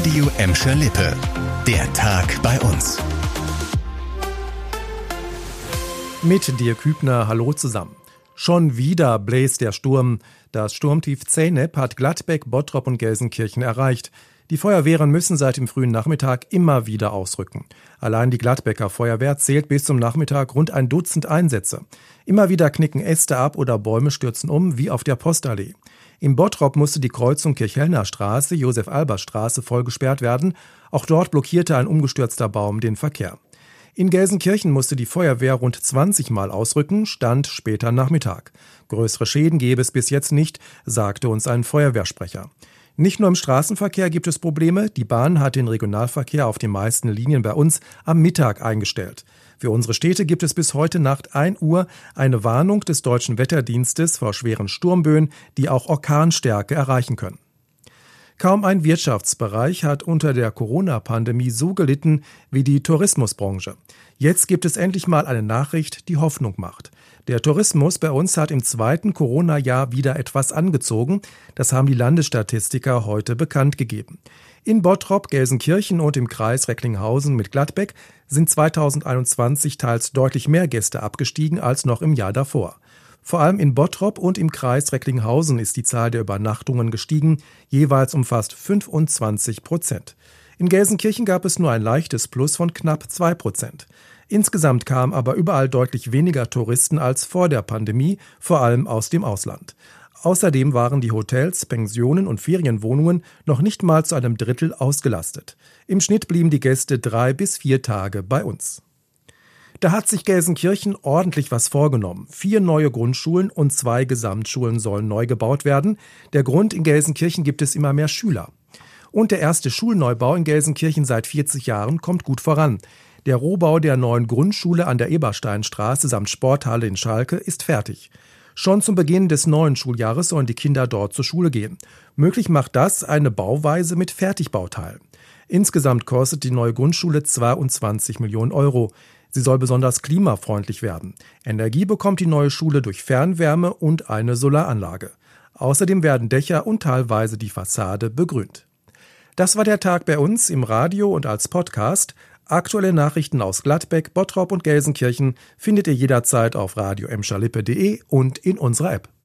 Radio Emscher Lippe. Der Tag bei uns. Mit dir Kübner, hallo zusammen. Schon wieder bläst der Sturm. Das Sturmtief Zeynep hat Gladbeck, Bottrop und Gelsenkirchen erreicht. Die Feuerwehren müssen seit dem frühen Nachmittag immer wieder ausrücken. Allein die Gladbecker Feuerwehr zählt bis zum Nachmittag rund ein Dutzend Einsätze. Immer wieder knicken Äste ab oder Bäume stürzen um, wie auf der Postallee. Im Bottrop musste die Kreuzung Kirchhellner Straße, Josef-Albers-Straße voll gesperrt werden. Auch dort blockierte ein umgestürzter Baum den Verkehr. In Gelsenkirchen musste die Feuerwehr rund 20 Mal ausrücken, stand später Nachmittag. Größere Schäden gäbe es bis jetzt nicht, sagte uns ein Feuerwehrsprecher. Nicht nur im Straßenverkehr gibt es Probleme. Die Bahn hat den Regionalverkehr auf den meisten Linien bei uns am Mittag eingestellt. Für unsere Städte gibt es bis heute Nacht 1 Uhr eine Warnung des deutschen Wetterdienstes vor schweren Sturmböen, die auch Orkanstärke erreichen können. Kaum ein Wirtschaftsbereich hat unter der Corona-Pandemie so gelitten wie die Tourismusbranche. Jetzt gibt es endlich mal eine Nachricht, die Hoffnung macht. Der Tourismus bei uns hat im zweiten Corona-Jahr wieder etwas angezogen. Das haben die Landesstatistiker heute bekannt gegeben. In Bottrop, Gelsenkirchen und im Kreis Recklinghausen mit Gladbeck sind 2021 teils deutlich mehr Gäste abgestiegen als noch im Jahr davor. Vor allem in Bottrop und im Kreis Recklinghausen ist die Zahl der Übernachtungen gestiegen, jeweils um fast 25 Prozent. In Gelsenkirchen gab es nur ein leichtes Plus von knapp zwei Prozent. Insgesamt kamen aber überall deutlich weniger Touristen als vor der Pandemie, vor allem aus dem Ausland. Außerdem waren die Hotels, Pensionen und Ferienwohnungen noch nicht mal zu einem Drittel ausgelastet. Im Schnitt blieben die Gäste drei bis vier Tage bei uns. Da hat sich Gelsenkirchen ordentlich was vorgenommen. Vier neue Grundschulen und zwei Gesamtschulen sollen neu gebaut werden. Der Grund, in Gelsenkirchen gibt es immer mehr Schüler. Und der erste Schulneubau in Gelsenkirchen seit 40 Jahren kommt gut voran. Der Rohbau der neuen Grundschule an der Ebersteinstraße samt Sporthalle in Schalke ist fertig. Schon zum Beginn des neuen Schuljahres sollen die Kinder dort zur Schule gehen. Möglich macht das eine Bauweise mit Fertigbauteilen. Insgesamt kostet die neue Grundschule 22 Millionen Euro. Sie soll besonders klimafreundlich werden. Energie bekommt die neue Schule durch Fernwärme und eine Solaranlage. Außerdem werden Dächer und teilweise die Fassade begrünt. Das war der Tag bei uns im Radio und als Podcast. Aktuelle Nachrichten aus Gladbeck, Bottrop und Gelsenkirchen findet ihr jederzeit auf radio und in unserer App.